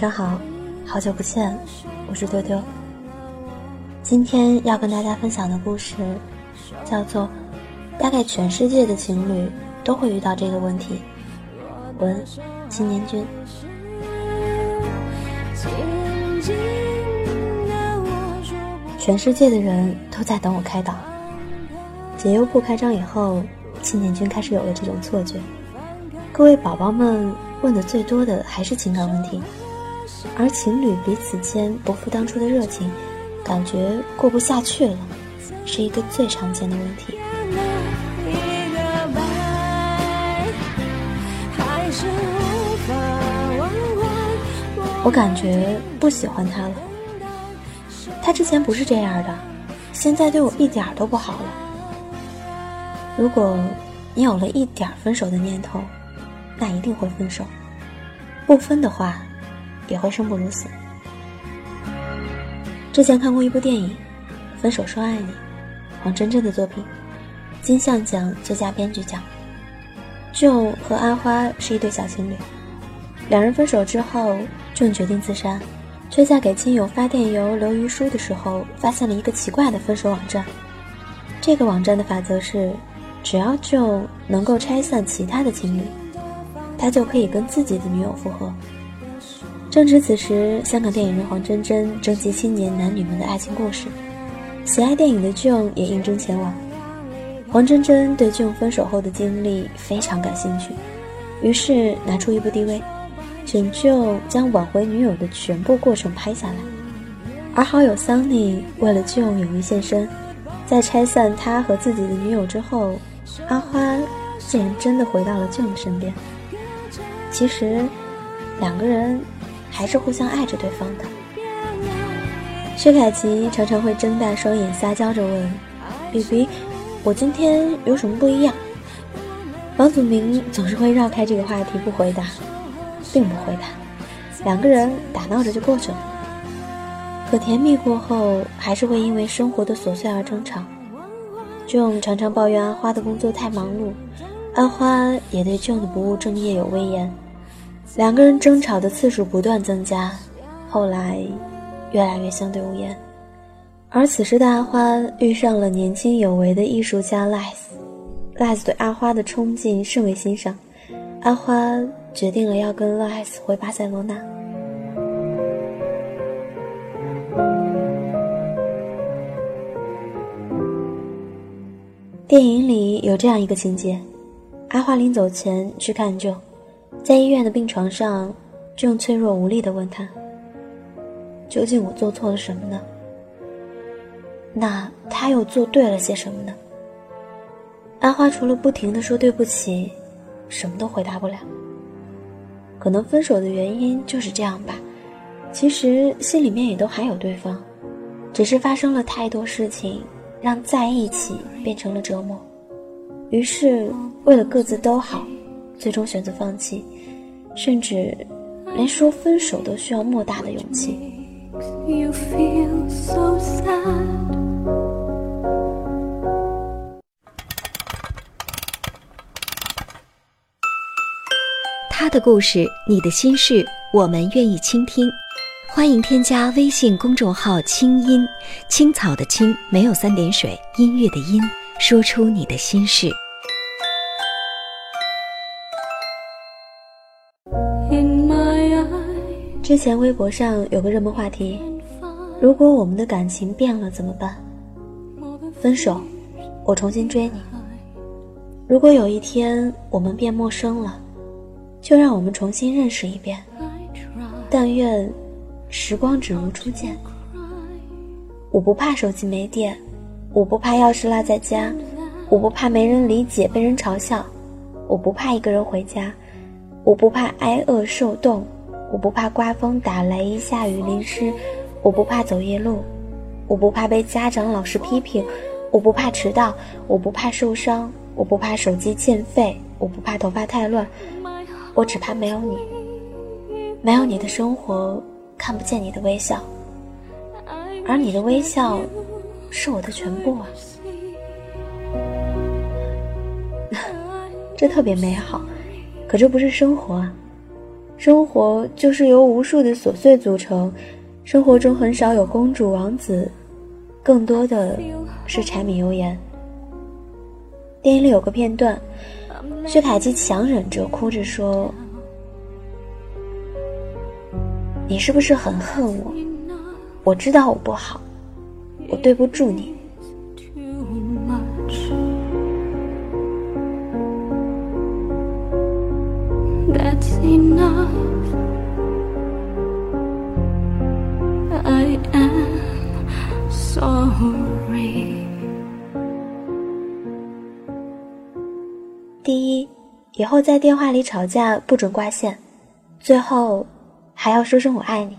上好，好久不见，我是丢丢。今天要跟大家分享的故事叫做《大概全世界的情侣都会遇到这个问题》。文青年君，全世界的人都在等我开导。解忧铺开张以后，青年君开始有了这种错觉。各位宝宝们问的最多的还是情感问题，而情侣彼此间不复当初的热情，感觉过不下去了，是一个最常见的问题。我感觉不喜欢他了。他之前不是这样的，现在对我一点都不好了。如果你有了一点分手的念头，那一定会分手。不分的话，也会生不如死。之前看过一部电影《分手说爱你》，黄真真的作品，金像奖最佳编剧奖。Joe 和阿花是一对小情侣，两人分手之后，俊决定自杀，却在给亲友发电邮留遗书的时候，发现了一个奇怪的分手网站。这个网站的法则是，只要 Joe 能够拆散其他的情侣，他就可以跟自己的女友复合。正值此时，香港电影人黄真真征集青年男女们的爱情故事，喜爱电影的俊也应征前往。黄真真对俊分手后的经历非常感兴趣，于是拿出一部 DV，拯救将挽回女友的全部过程拍下来。而好友桑尼为了俊勇于现身，在拆散他和自己的女友之后，阿花竟然真的回到了俊的身边。其实，两个人还是互相爱着对方的。薛凯琪常常会睁大双眼撒娇着问：“B B。”我今天有什么不一样？王祖明总是会绕开这个话题不回答，并不回答，两个人打闹着就过去了。可甜蜜过后，还是会因为生活的琐碎而争吵。John 常常抱怨阿花的工作太忙碌，阿花也对 John 的不务正业有微言，两个人争吵的次数不断增加，后来越来越相对无言。而此时的阿花遇上了年轻有为的艺术家赖斯，赖斯对阿花的冲劲甚为欣赏，阿花决定了要跟赖斯回巴塞罗那。电影里有这样一个情节：阿花临走前去看舅，在医院的病床上，正脆弱无力地问他：“究竟我做错了什么呢？”那他又做对了些什么呢？阿花除了不停的说对不起，什么都回答不了。可能分手的原因就是这样吧，其实心里面也都还有对方，只是发生了太多事情，让在一起变成了折磨。于是为了各自都好，最终选择放弃，甚至连说分手都需要莫大的勇气。他的故事，你的心事，我们愿意倾听。欢迎添加微信公众号“清音青草”的青没有三点水，音乐的音，说出你的心事。之前微博上有个热门话题：如果我们的感情变了怎么办？分手，我重新追你。如果有一天我们变陌生了，就让我们重新认识一遍。但愿时光只如初见。我不怕手机没电，我不怕钥匙落在家，我不怕没人理解被人嘲笑，我不怕一个人回家，我不怕挨饿受冻，我不怕刮风打雷下雨淋湿，我不怕走夜路，我不怕被家长老师批评，我不怕迟到，我不怕受伤，我不怕手机欠费，我不怕头发太乱，我只怕没有你，没有你的生活。看不见你的微笑，而你的微笑是我的全部啊！这特别美好，可这不是生活啊！生活就是由无数的琐碎组成，生活中很少有公主王子，更多的是柴米油盐。电影里有个片段，薛凯琪强忍着哭着说。你是不是很恨我？我知道我不好，我对不住你。第一，以后在电话里吵架不准挂线。最后。还要说声我爱你。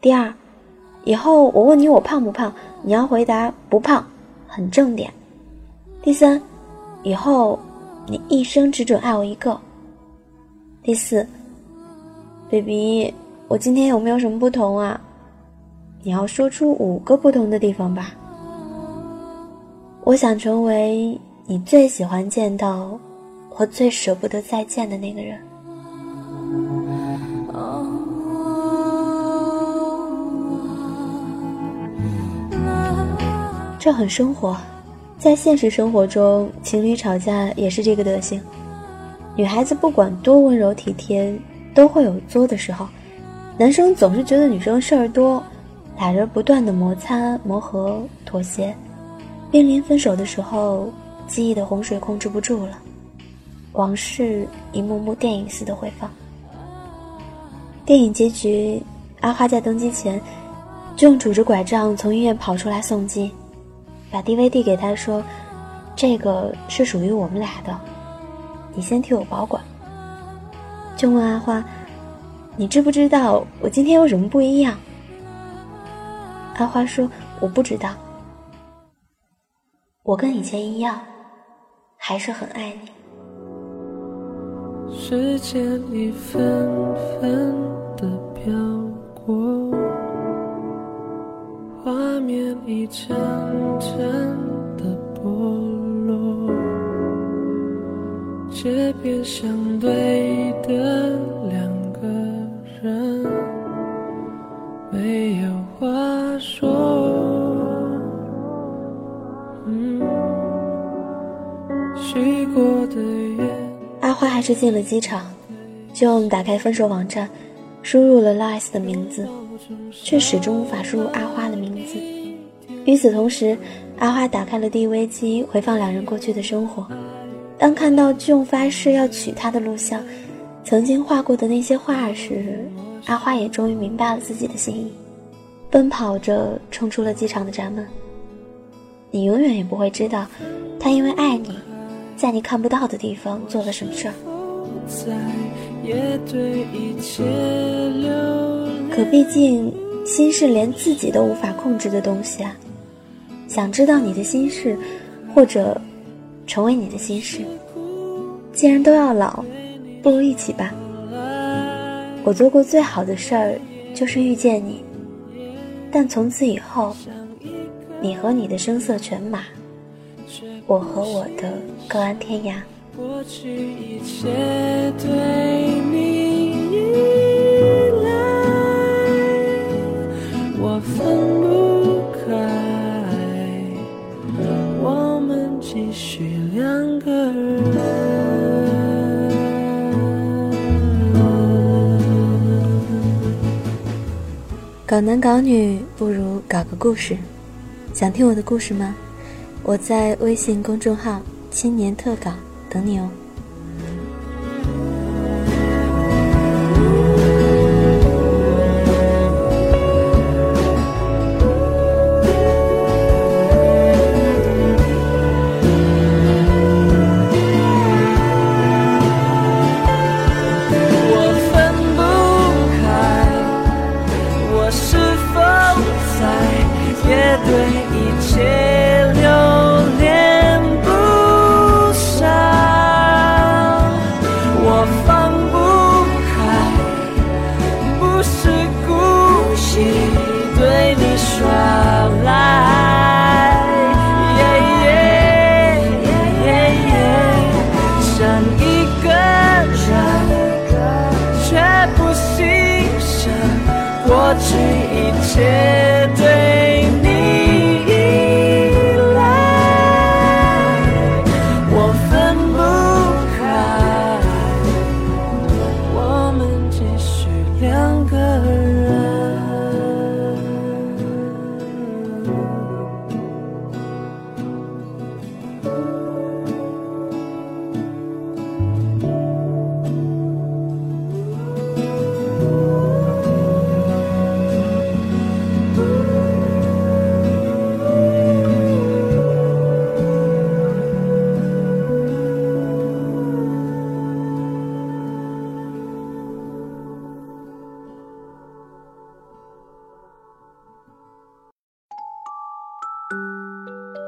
第二，以后我问你我胖不胖，你要回答不胖，很正点。第三，以后你一生只准爱我一个。第四，baby，我今天有没有什么不同啊？你要说出五个不同的地方吧。我想成为你最喜欢见到，或最舍不得再见的那个人。这很生活，在现实生活中，情侣吵架也是这个德行。女孩子不管多温柔体贴，都会有作的时候；男生总是觉得女生事儿多，俩人不断的摩擦、磨合、妥协，濒临分手的时候，记忆的洪水控制不住了，往事一幕幕电影似的回放。电影结局，阿花在登机前，正拄着拐杖从医院跑出来送机。把 DVD 给他说：“这个是属于我们俩的，你先替我保管。”就问阿花：“你知不知道我今天有什么不一样？”阿花说：“我不知道，我跟以前一样，还是很爱你。”时间一分分的飘过。画面一阵阿花还是进了机场，就打开分手网站，输入了 Lies 的名字。却始终无法输入阿花的名字。与此同时，阿花打开了 DV 机，回放两人过去的生活。当看到俊发誓要娶她的录像，曾经画过的那些画时，阿花也终于明白了自己的心意，奔跑着冲出了机场的闸门。你永远也不会知道，他因为爱你，在你看不到的地方做了什么事儿。可毕竟，心是连自己都无法控制的东西啊！想知道你的心事，或者成为你的心事，既然都要老，不如一起吧。我做过最好的事儿就是遇见你，但从此以后，你和你的声色犬马，我和我的各安天涯。过去一切对你依赖，我分不开，我们继续两个人。搞男搞女不如搞个故事，想听我的故事吗？我在微信公众号“青年特稿”。等你哦。去一切对